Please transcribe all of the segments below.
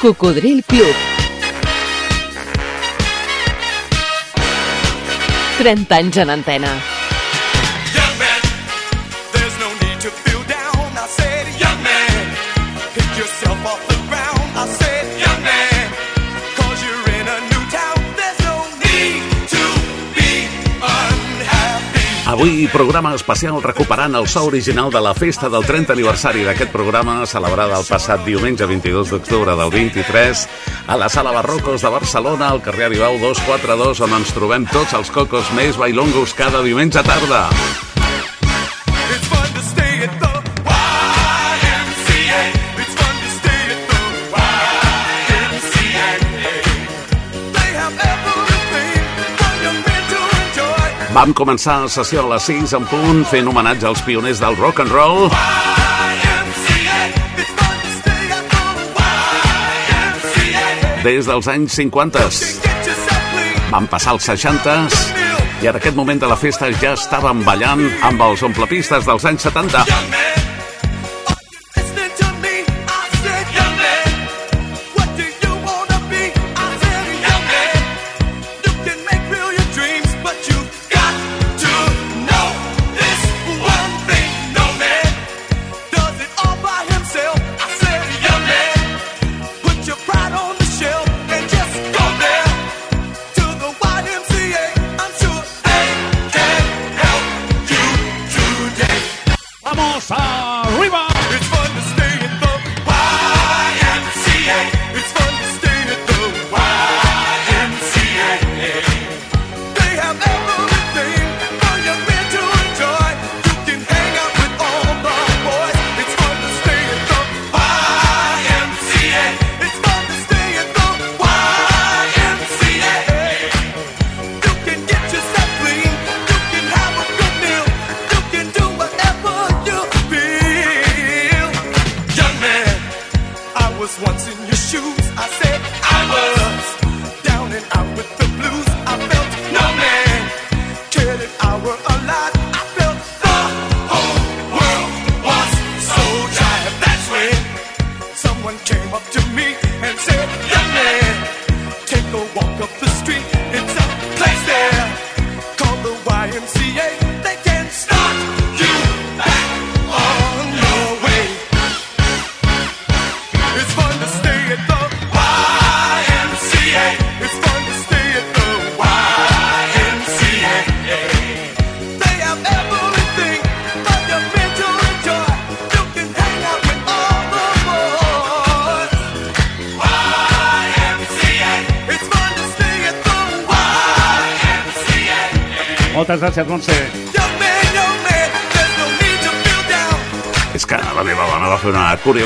Cocodril Club. 30 anys en antena. Avui, programa especial recuperant el so original de la festa del 30 aniversari d'aquest programa, celebrada el passat diumenge 22 d'octubre del 23 a la Sala Barrocos de Barcelona, al carrer Arribau 242, on ens trobem tots els cocos més bailongos cada diumenge tarda. Vam començar la sessió a les 6 en punt fent homenatge als pioners del rock and roll. Des dels anys 50. Van passar els 60s i en aquest moment de la festa ja estàvem ballant amb els omplepistes dels anys 70.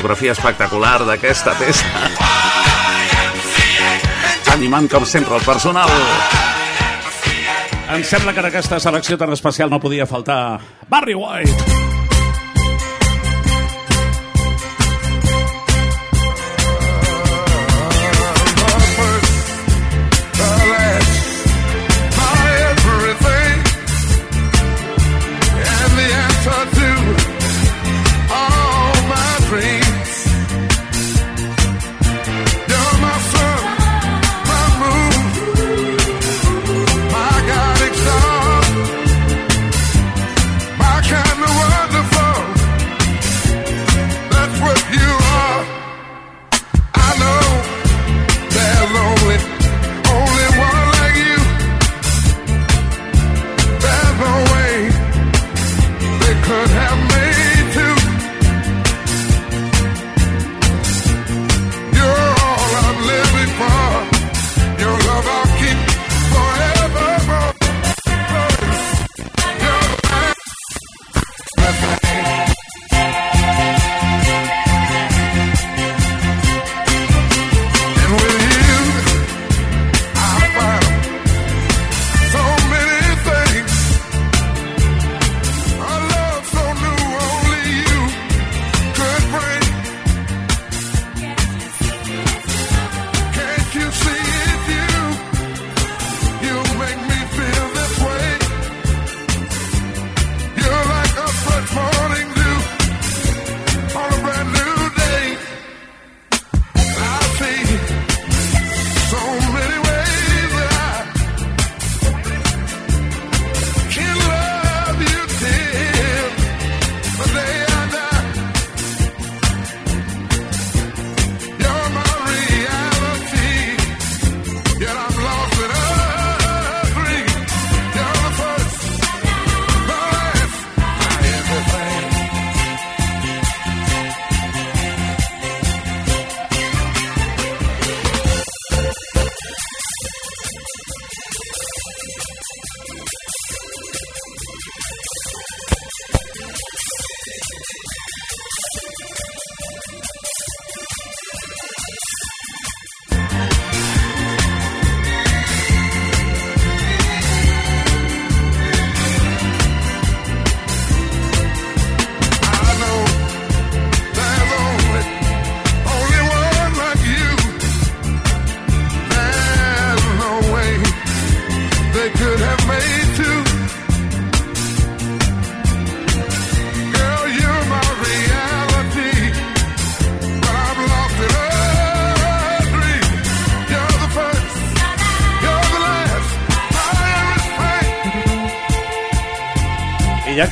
coreografia espectacular d'aquesta peça. Animant, com sempre, el personal. Em sembla que en aquesta selecció tan especial no podia faltar Barry White.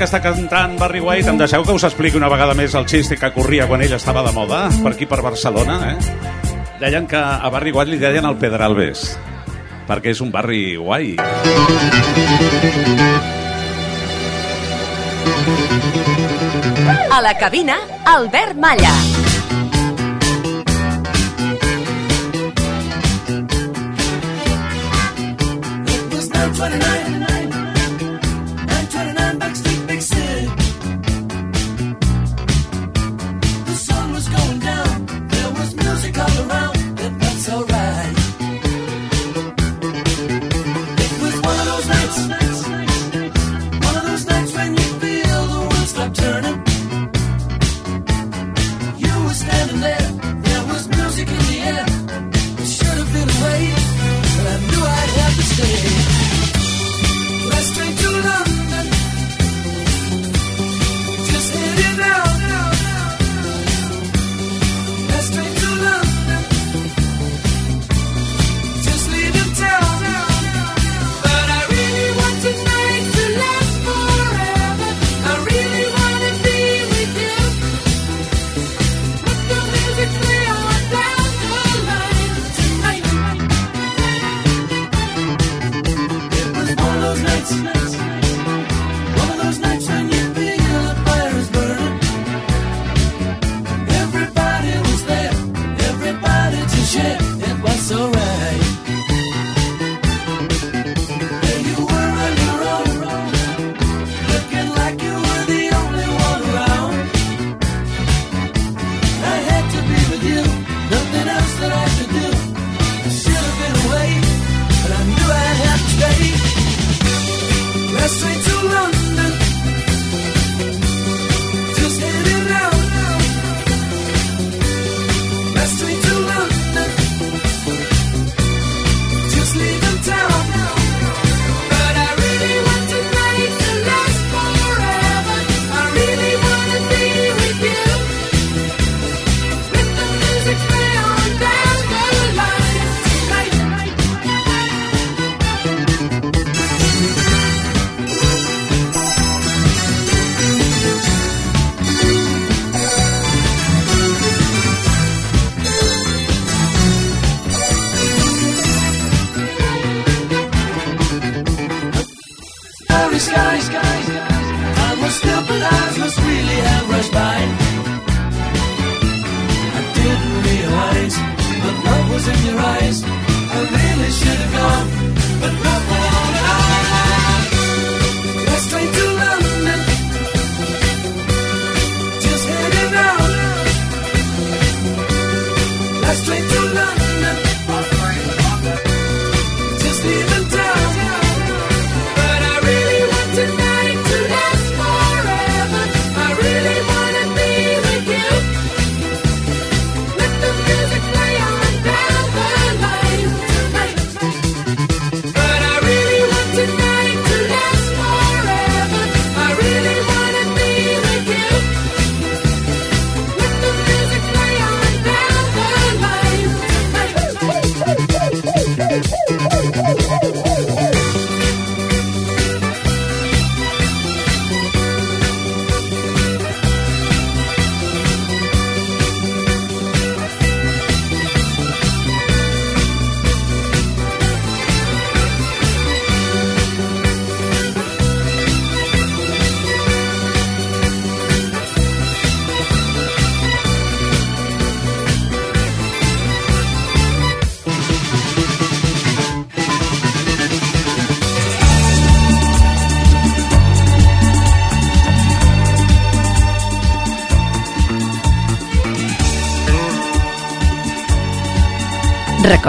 que està cantant Barry White, em deixeu que us expliqui una vegada més el xiste que corria quan ell estava de moda, per aquí, per Barcelona, eh? Deien que a Barry White li deien el Pedralbes, perquè és un barri guai. A la cabina, Albert Malla. It was 29.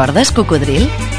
recordes, cocodril?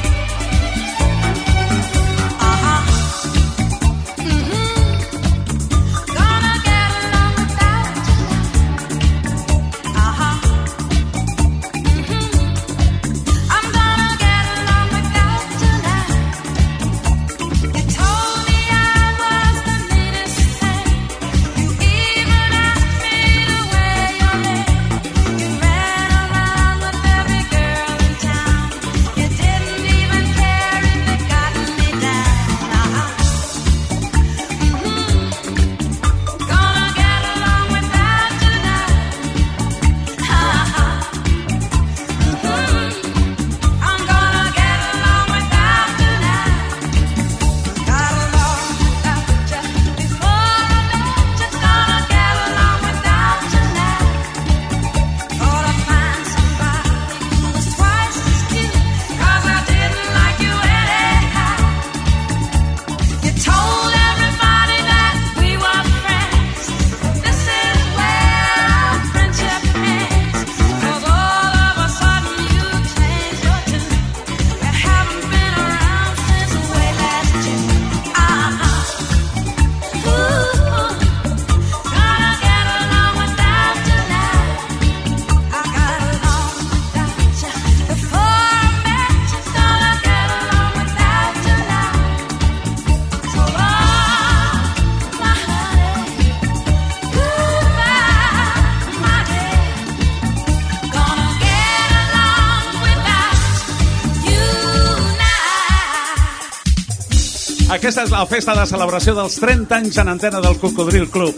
Aquesta és la festa de celebració dels 30 anys en antena del Cocodril Club.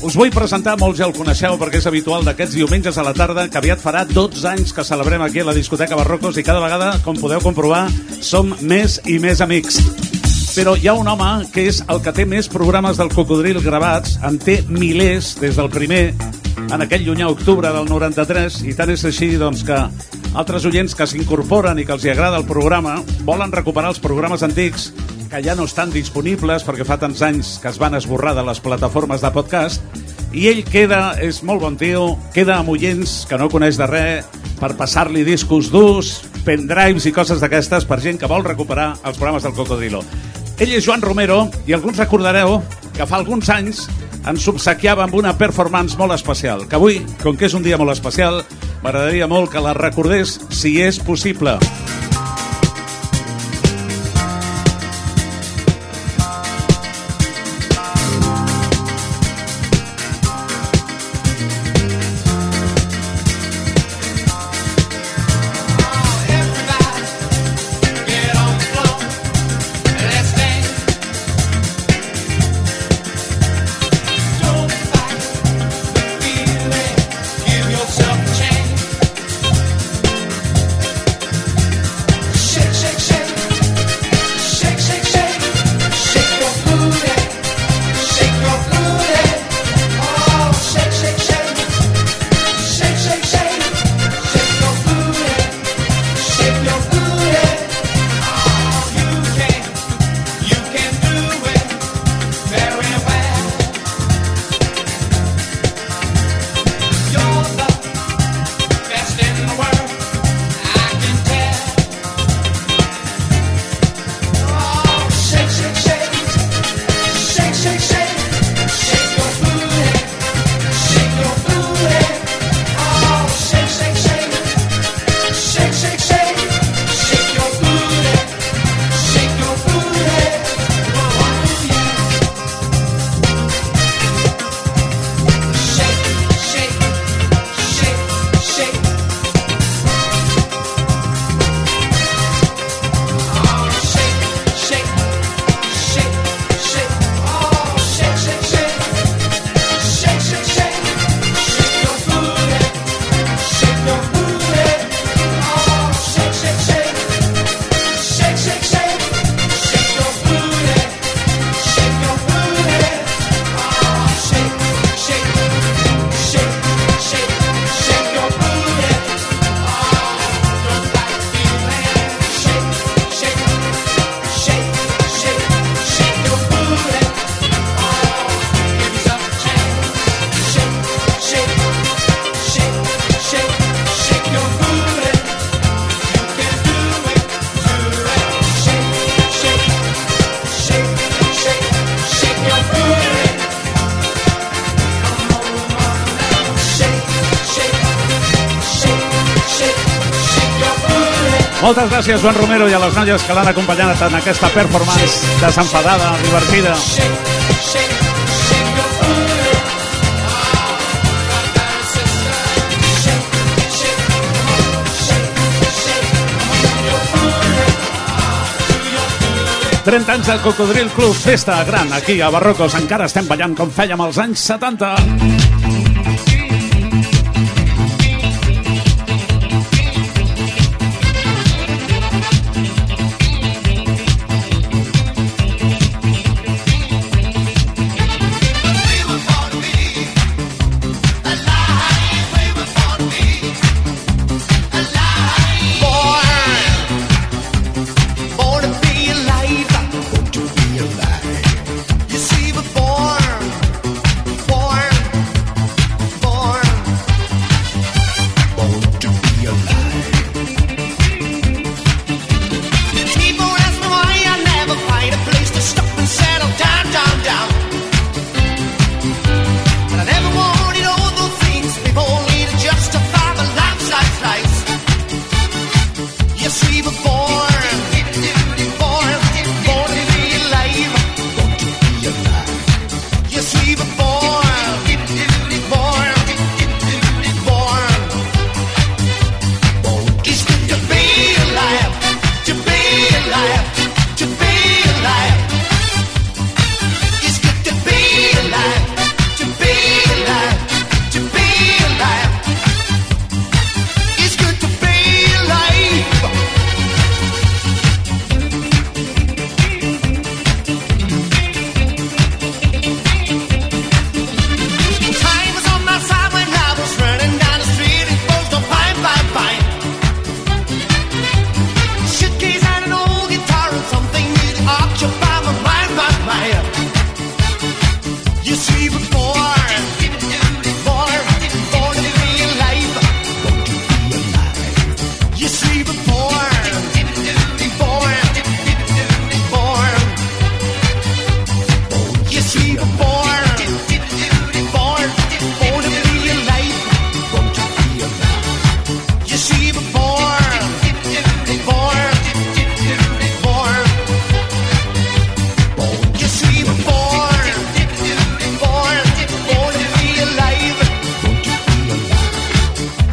Us vull presentar, molts ja el coneixeu perquè és habitual d'aquests diumenges a la tarda, que aviat farà 12 anys que celebrem aquí a la discoteca Barrocos i cada vegada, com podeu comprovar, som més i més amics. Però hi ha un home que és el que té més programes del Cocodril gravats, en té milers des del primer, en aquell llunyà octubre del 93, i tant és així doncs, que altres oients que s'incorporen i que els hi agrada el programa volen recuperar els programes antics que ja no estan disponibles perquè fa tants anys que es van esborrar de les plataformes de podcast i ell queda, és molt bon tio, queda amb oients que no coneix de res per passar-li discos durs, pendrives i coses d'aquestes per gent que vol recuperar els programes del Cocodrilo. Ell és Joan Romero i alguns recordareu que fa alguns anys ens obsequiava amb una performance molt especial, que avui, com que és un dia molt especial, m'agradaria molt que la recordés si és possible. Get gràcies, Joan Romero, i a les noies que l'han acompanyat en aquesta performance desenfadada, divertida. 30 anys del Cocodril Club, festa gran aquí a Barrocos. Encara estem ballant com fèiem als anys 70.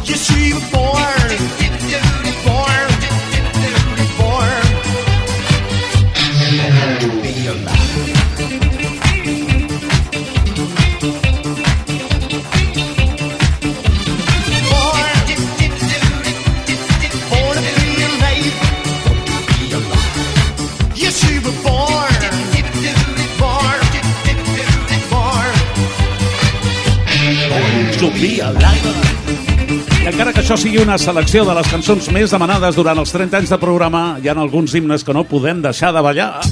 You see the. Això sigui una selecció de les cançons més demanades durant els 30 anys de programa, hi ha alguns himnes que no podem deixar de ballar.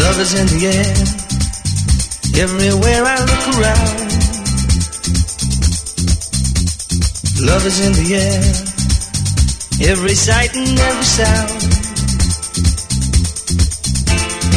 Love is in the air. Everywhere I look around. Love is in the air. Every sight and every sound.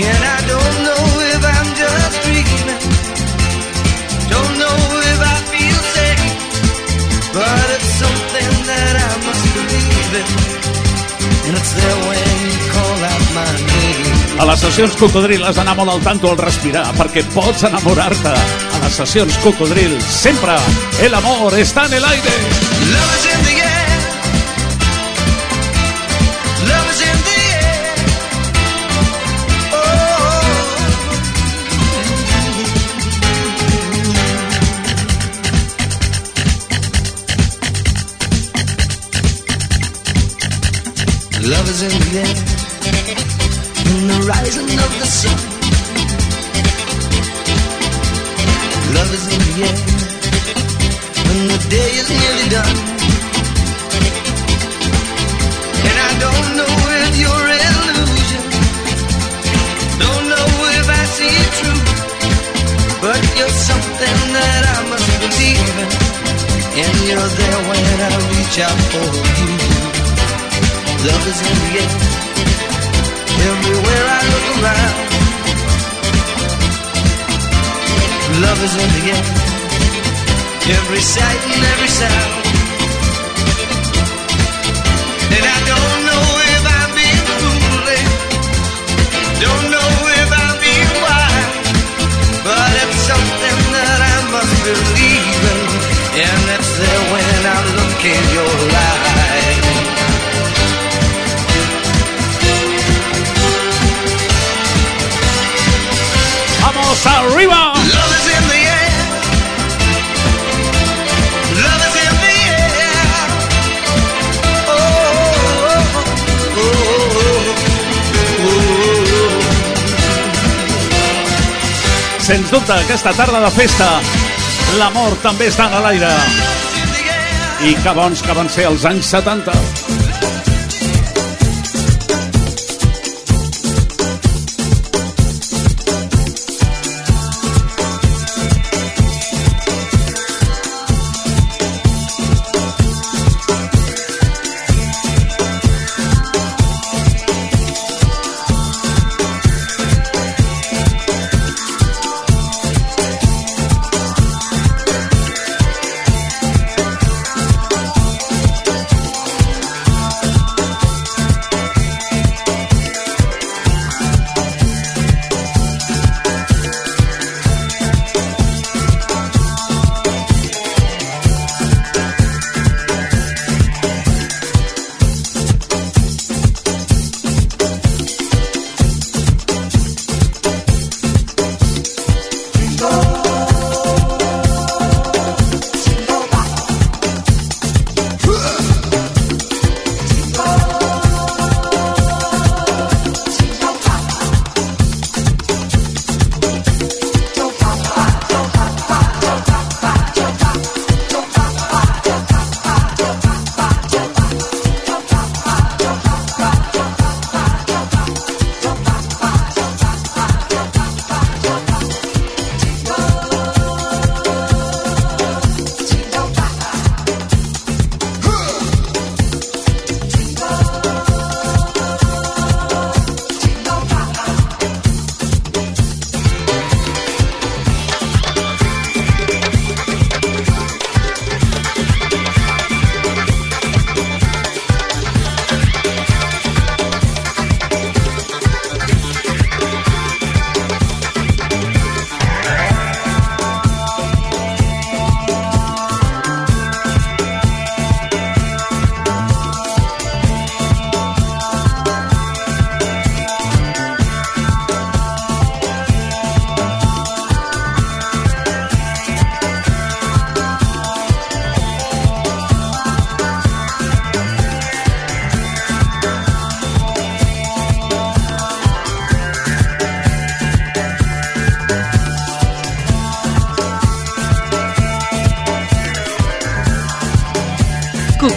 And I don't know if I'm just dreaming, don't know if I feel safe, but it's something that I must believe in. And it's there when you call out my name. A les sessions Cocodril has d'anar molt al tanto al respirar perquè pots enamorar-te. A les sessions Cocodril sempre el amor està en el aire. Love is in the de festa, l'amor també està a l'aire. I que bons que van ser els anys 70.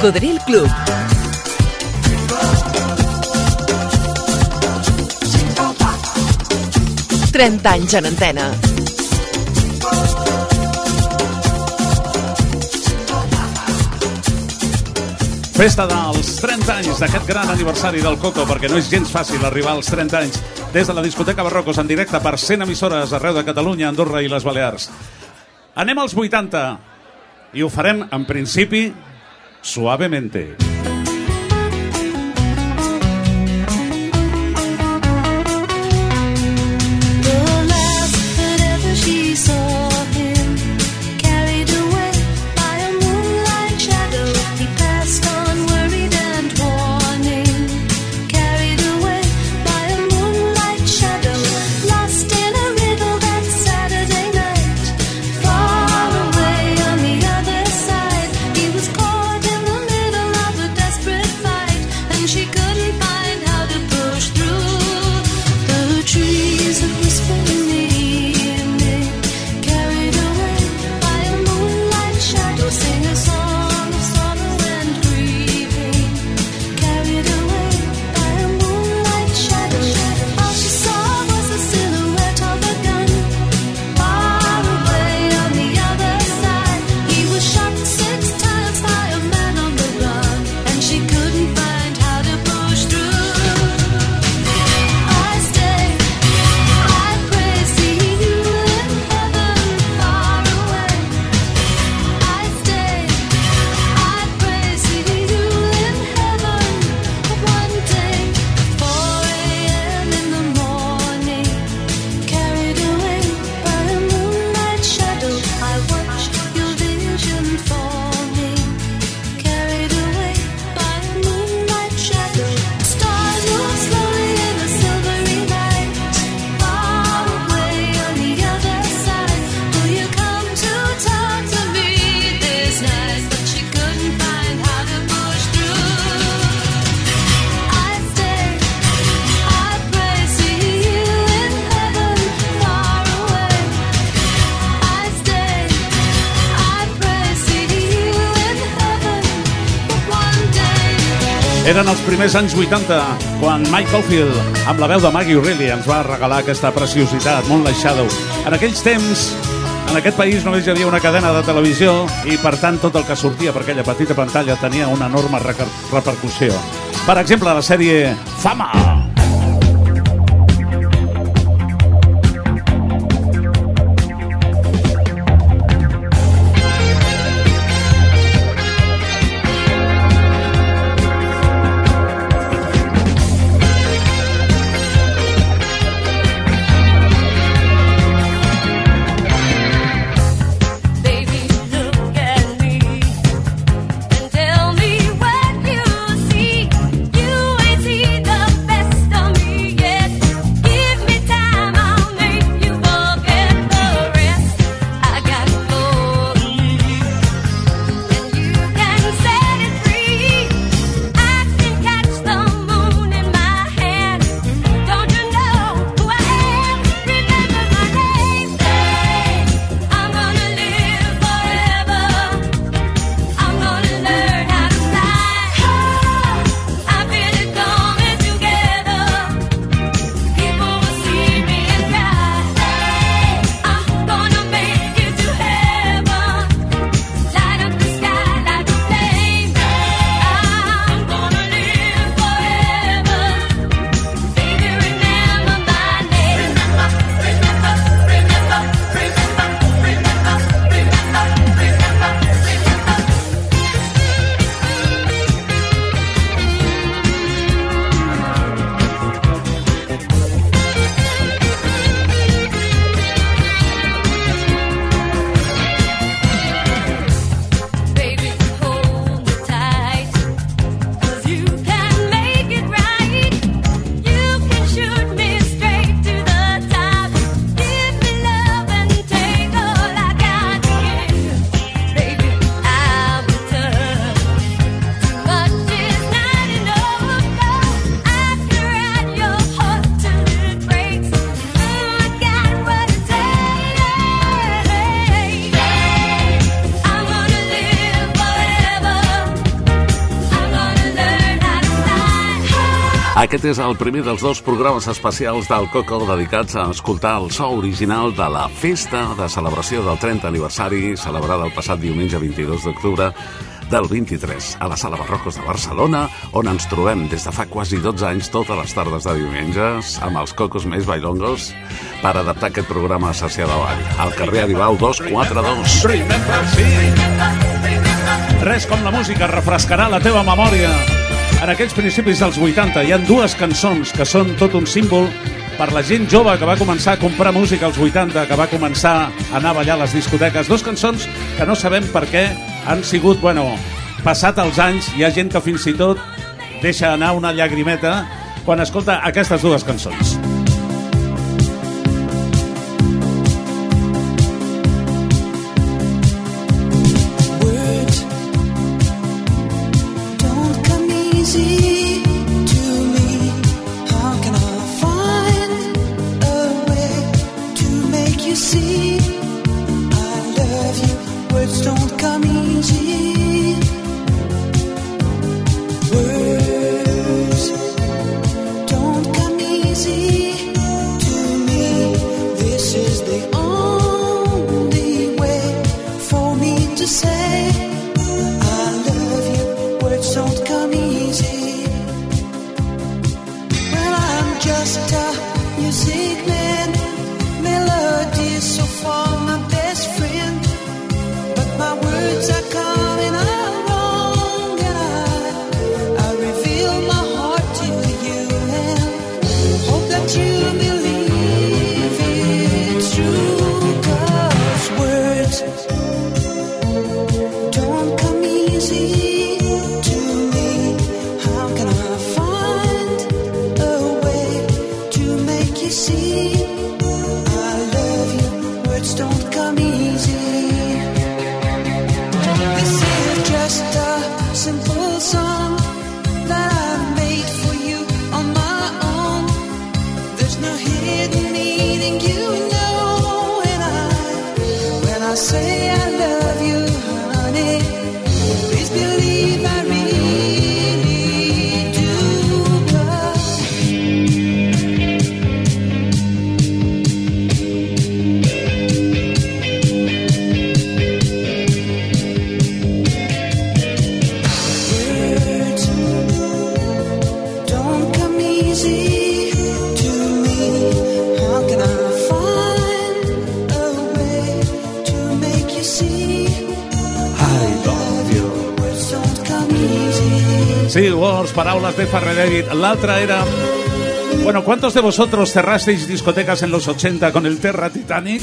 Cocodril Club. Trenta anys en antena. Festa dels 30 anys d'aquest gran aniversari del Coco, perquè no és gens fàcil arribar als 30 anys des de la discoteca Barrocos en directe per 100 emissores arreu de Catalunya, Andorra i les Balears. Anem als 80 i ho farem en principi suavemente. més anys 80, quan Mike Caulfield, amb la veu de Maggie O'Reilly, ens va regalar aquesta preciositat, Moonlight Shadow. En aquells temps, en aquest país només hi havia una cadena de televisió i, per tant, tot el que sortia per aquella petita pantalla tenia una enorme repercussió. Per exemple, la sèrie Fama! Fama! Aquest és el primer dels dos programes especials del Coco dedicats a escoltar el so original de la festa de celebració del 30 aniversari celebrada el passat diumenge 22 d'octubre del 23 a la Sala Barrocos de Barcelona, on ens trobem des de fa quasi 12 anys totes les tardes de diumenges amb els cocos més bailongos per adaptar aquest programa a Sessió de Vall, al carrer Aribau 242. Res com la música refrescarà la teva memòria. En aquests principis dels 80 hi ha dues cançons que són tot un símbol per la gent jove que va començar a comprar música als 80, que va començar a anar a ballar a les discoteques. Dos cançons que no sabem per què han sigut, bueno, passat els anys, hi ha gent que fins i tot deixa anar una llagrimeta quan escolta aquestes dues cançons. Paraules de David. L'altra era... Bueno, ¿cuántos de vosotros cerrasteis discotecas en los 80 con el Terra Titanic?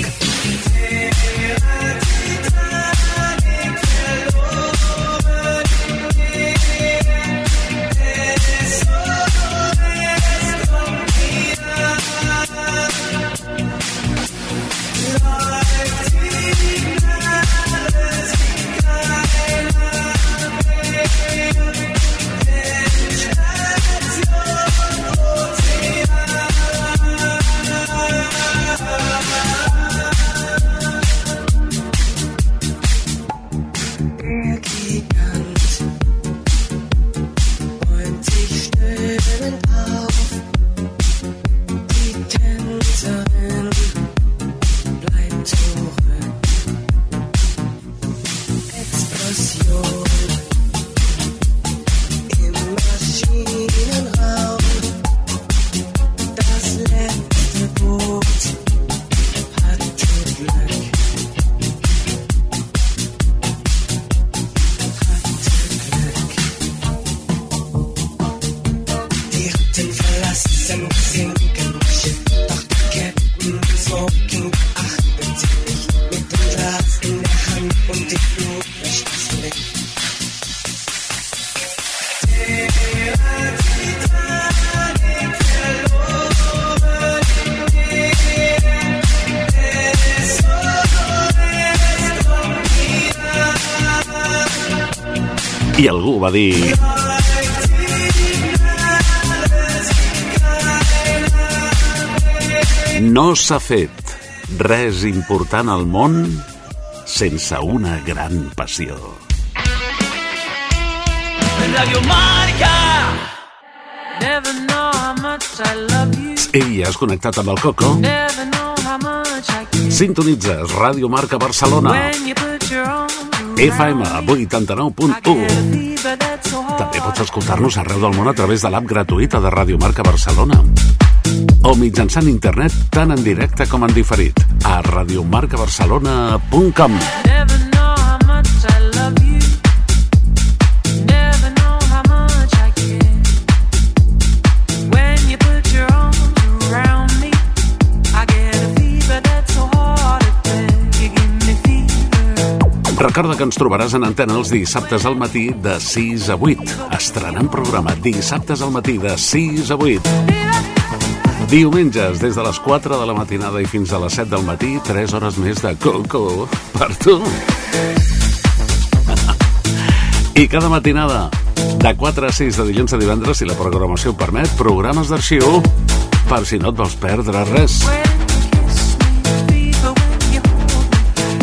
Va dir... No s'ha fet res important al món sense una gran passió. Radio Marca. Never know I love you. Ei, has connectat amb el Coco? How much. Sintonitzes Ràdio Marca Barcelona. When you FM me, I 89.1. get a fever that's so hard. També pots escoltar-nos arreu del món a través de l'app gratuïta de Ràdio Marca Barcelona. O mitjançant internet tant en directe com en diferit a radiomarcabarcelona.com Never Recorda que ens trobaràs en antena els dissabtes al matí de 6 a 8. Estrenant programa dissabtes al matí de 6 a 8. Diumenges, des de les 4 de la matinada i fins a les 7 del matí, 3 hores més de Coco per tu. I cada matinada, de 4 a 6 de dilluns a divendres, si la programació permet, programes d'arxiu per si no et vols perdre res. When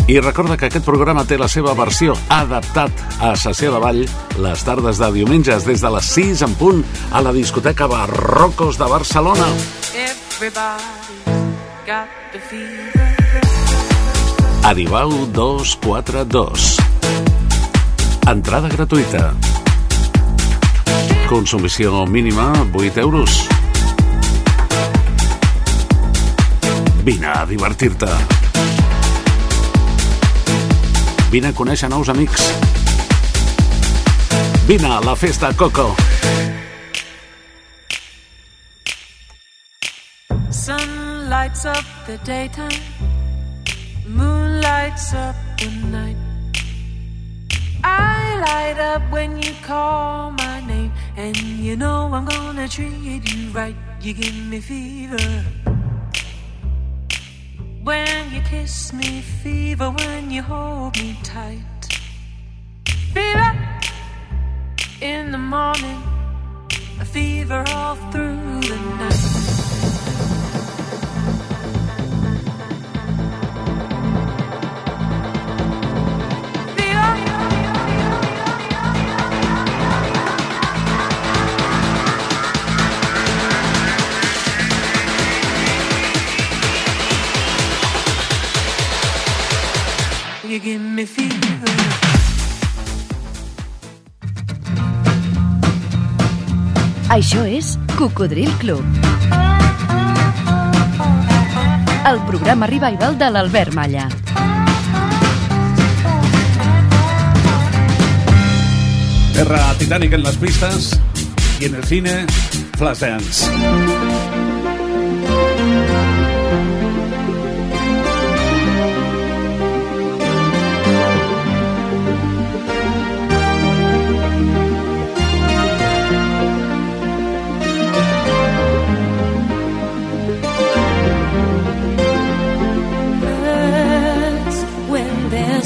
I recorda que aquest programa té la seva versió adaptat a sessió de ball les tardes de diumenges des de les 6 en punt a la discoteca Barrocos de Barcelona. Aribau 242. Entrada gratuïta. Consumició mínima 8 euros. Vine a divertir-te. Vine a conèixer nous amics. Vine a la festa Coco. Sun lights up the daytime, moon lights up the night. I light up when you call my name, and you know I'm gonna treat you right. You give me fever when you kiss me, fever when you hold me tight. Fever in the morning, a fever all through the night. You give me fever. Això és Cocodril Club. El programa revival de l'Albert Malla. Terra Titanic en las pistas y en el cine Flashdance.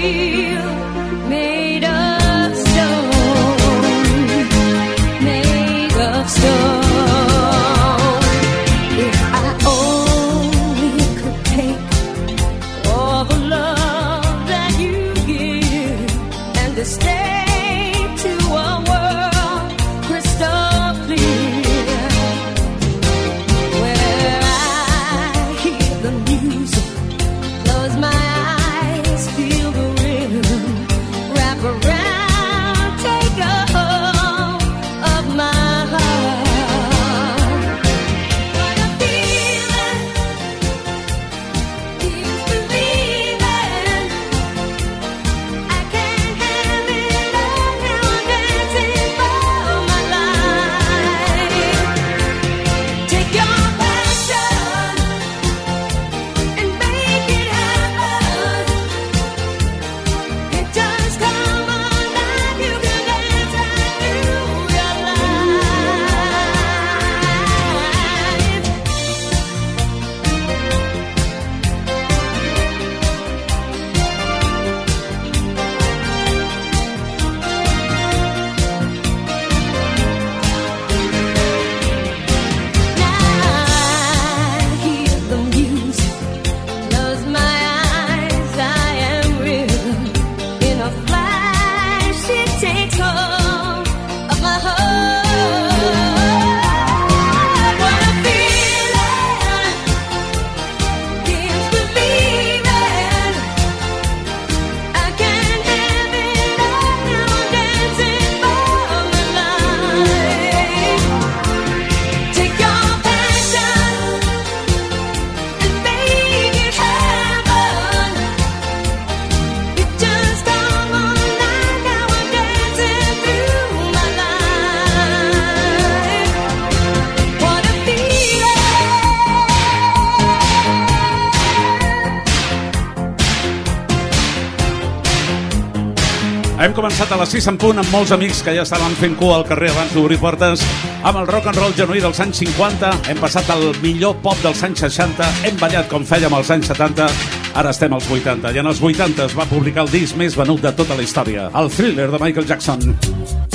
see. començat a les 6 en punt amb molts amics que ja estaven fent cua al carrer abans d'obrir portes. Amb el rock and roll genuí dels anys 50, hem passat al millor pop dels anys 60, hem ballat com fèiem als anys 70, ara estem als 80. I en els 80 es va publicar el disc més venut de tota la història, el thriller de Michael Jackson.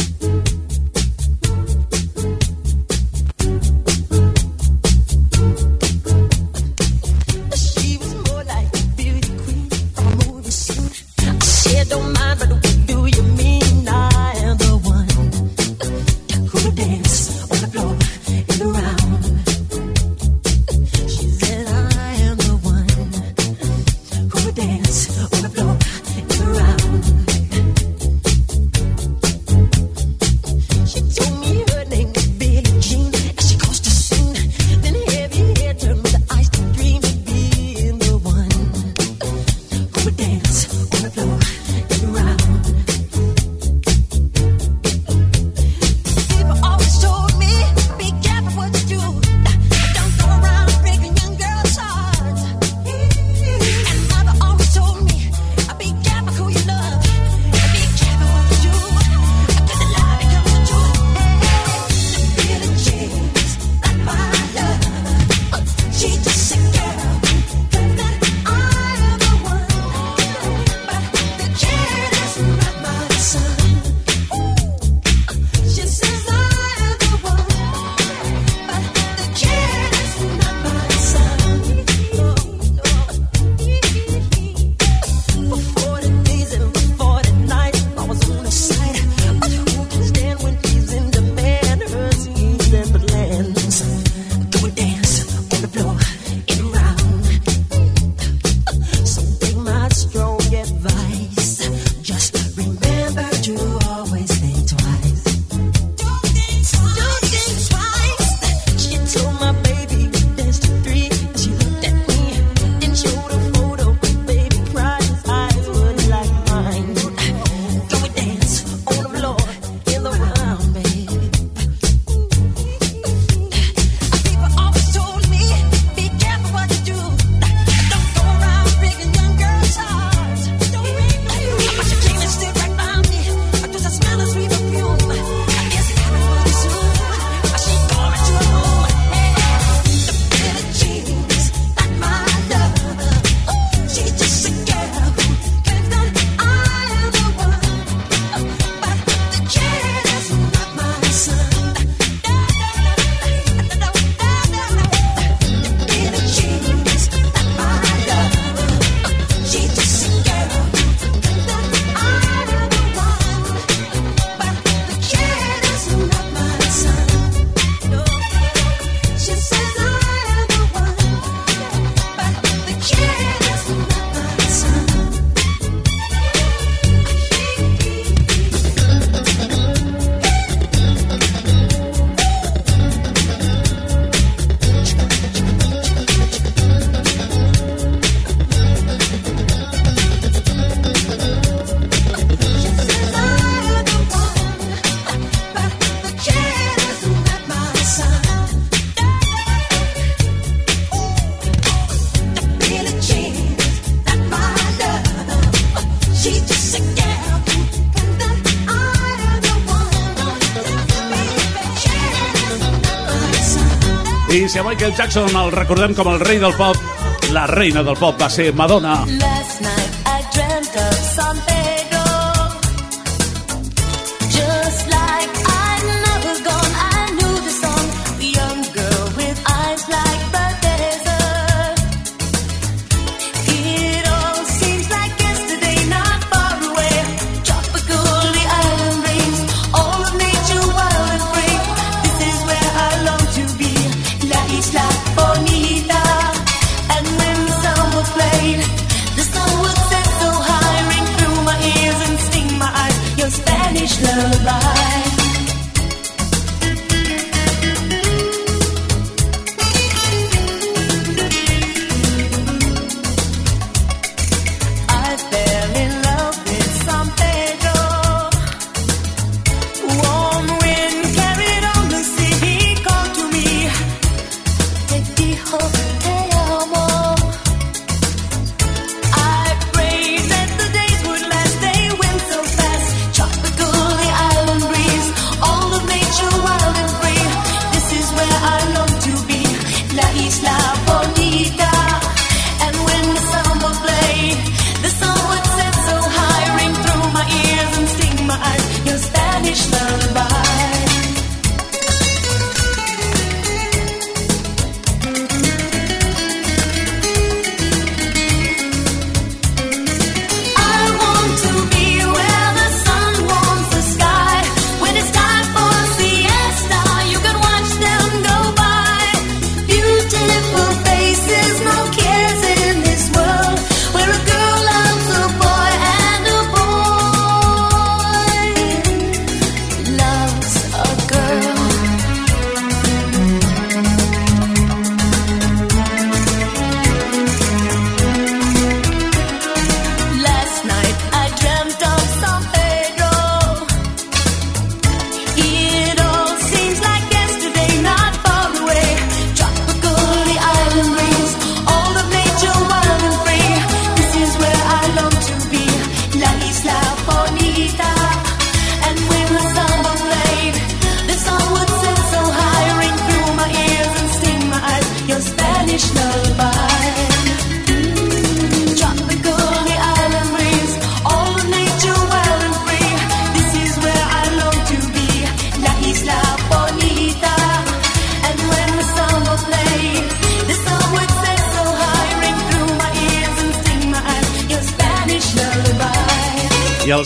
referència a Michael Jackson, el recordem com el rei del pop. La reina del pop va ser Madonna. Last night.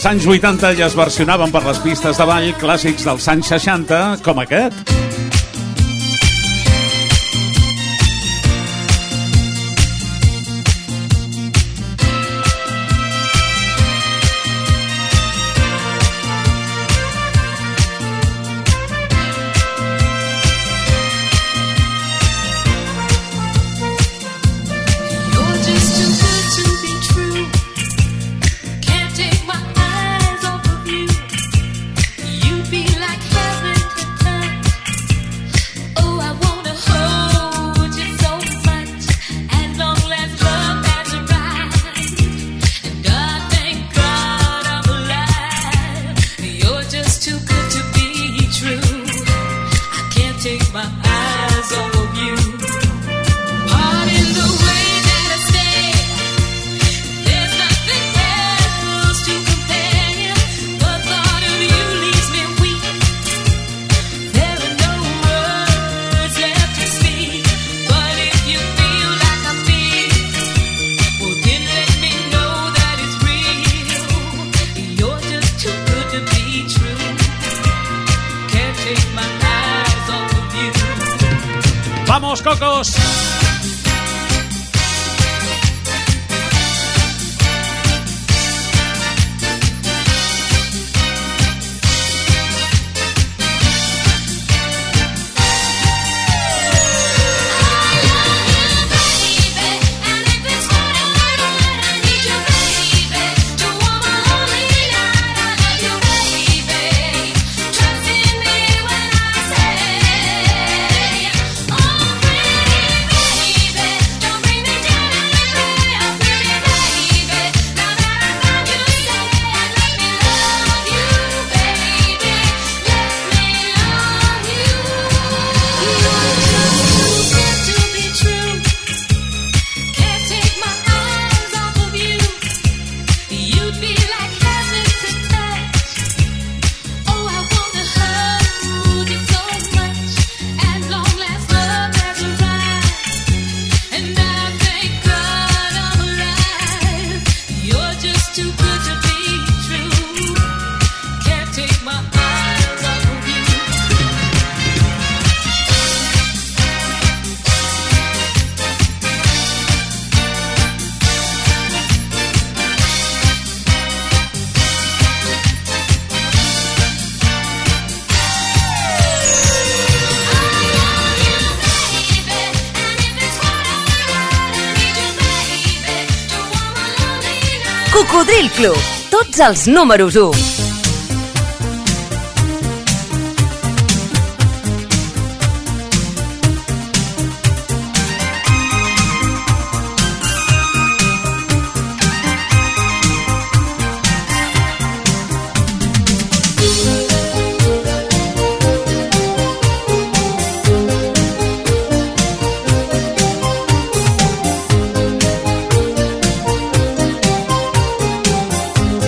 anys 80 ja es versionaven per les pistes de ball clàssics dels anys 60, com aquest. Cocodril Club. Tots els números 1.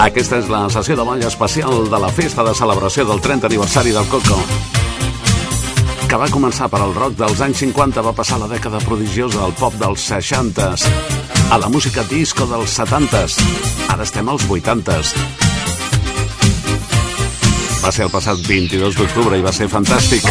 Aquesta és la sessió de ball especial de la festa de celebració del 30 aniversari del Coco que va començar per al rock dels anys 50, va passar la dècada prodigiosa al pop dels 60s, a la música disco dels 70s, ara estem als 80s. Va ser el passat 22 d'octubre i va ser fantàstic.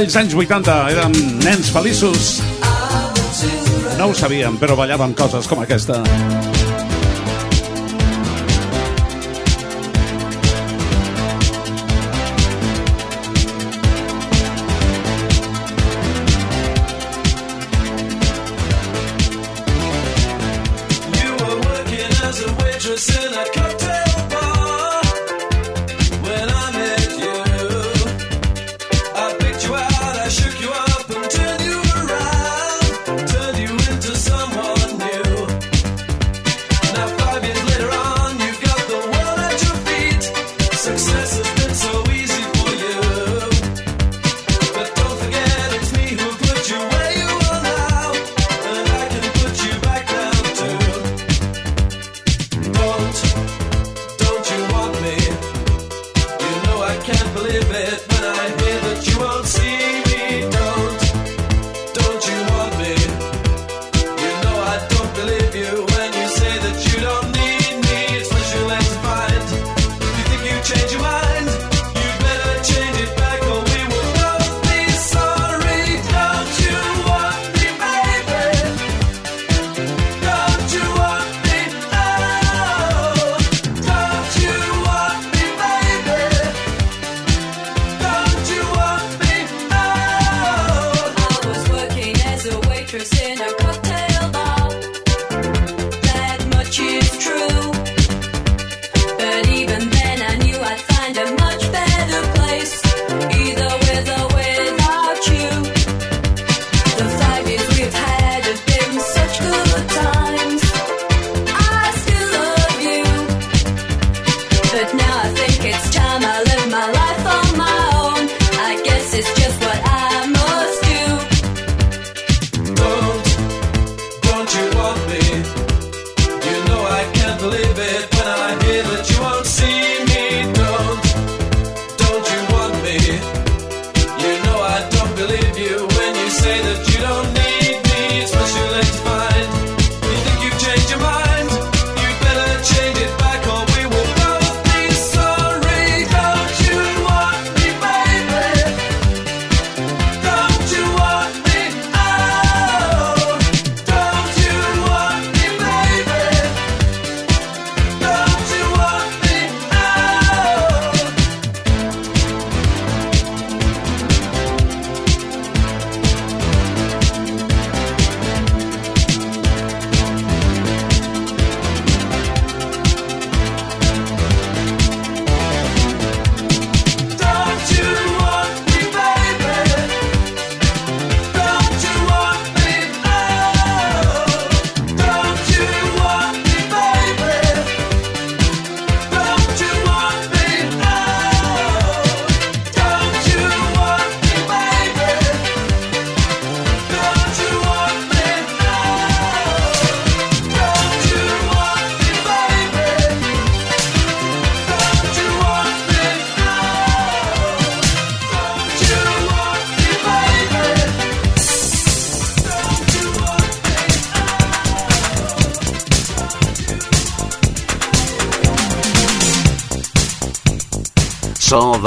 aquells anys 80 érem nens feliços. No ho sabíem, però ballàvem coses com aquesta.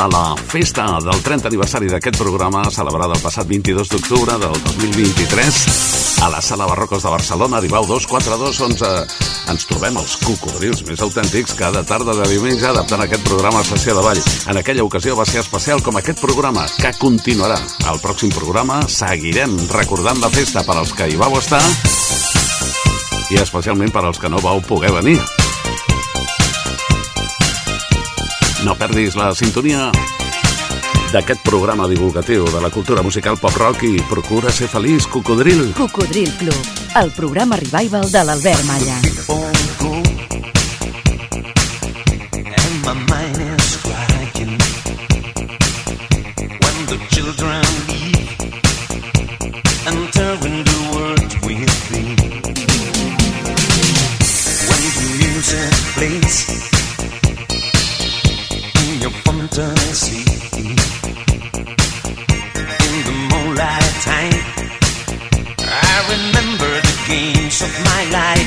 de la festa del 30 aniversari d'aquest programa celebrada el passat 22 d'octubre del 2023 a la Sala Barrocos de Barcelona. Arribau 24211. Ens trobem els cocodrils més autèntics cada tarda de diumenge adaptant aquest programa a Sessió de Vall. En aquella ocasió va ser especial com aquest programa, que continuarà. Al pròxim programa seguirem recordant la festa per als que hi vau estar i especialment per als que no vau poder venir. No perdis la sintonia d'aquest programa divulgatiu de la cultura musical pop-rock i procura ser feliç, Cocodril. Cocodril Club, el programa revival de l'Albert Malla. Oh. fantasy. In the moonlight time, I remember the games of my life.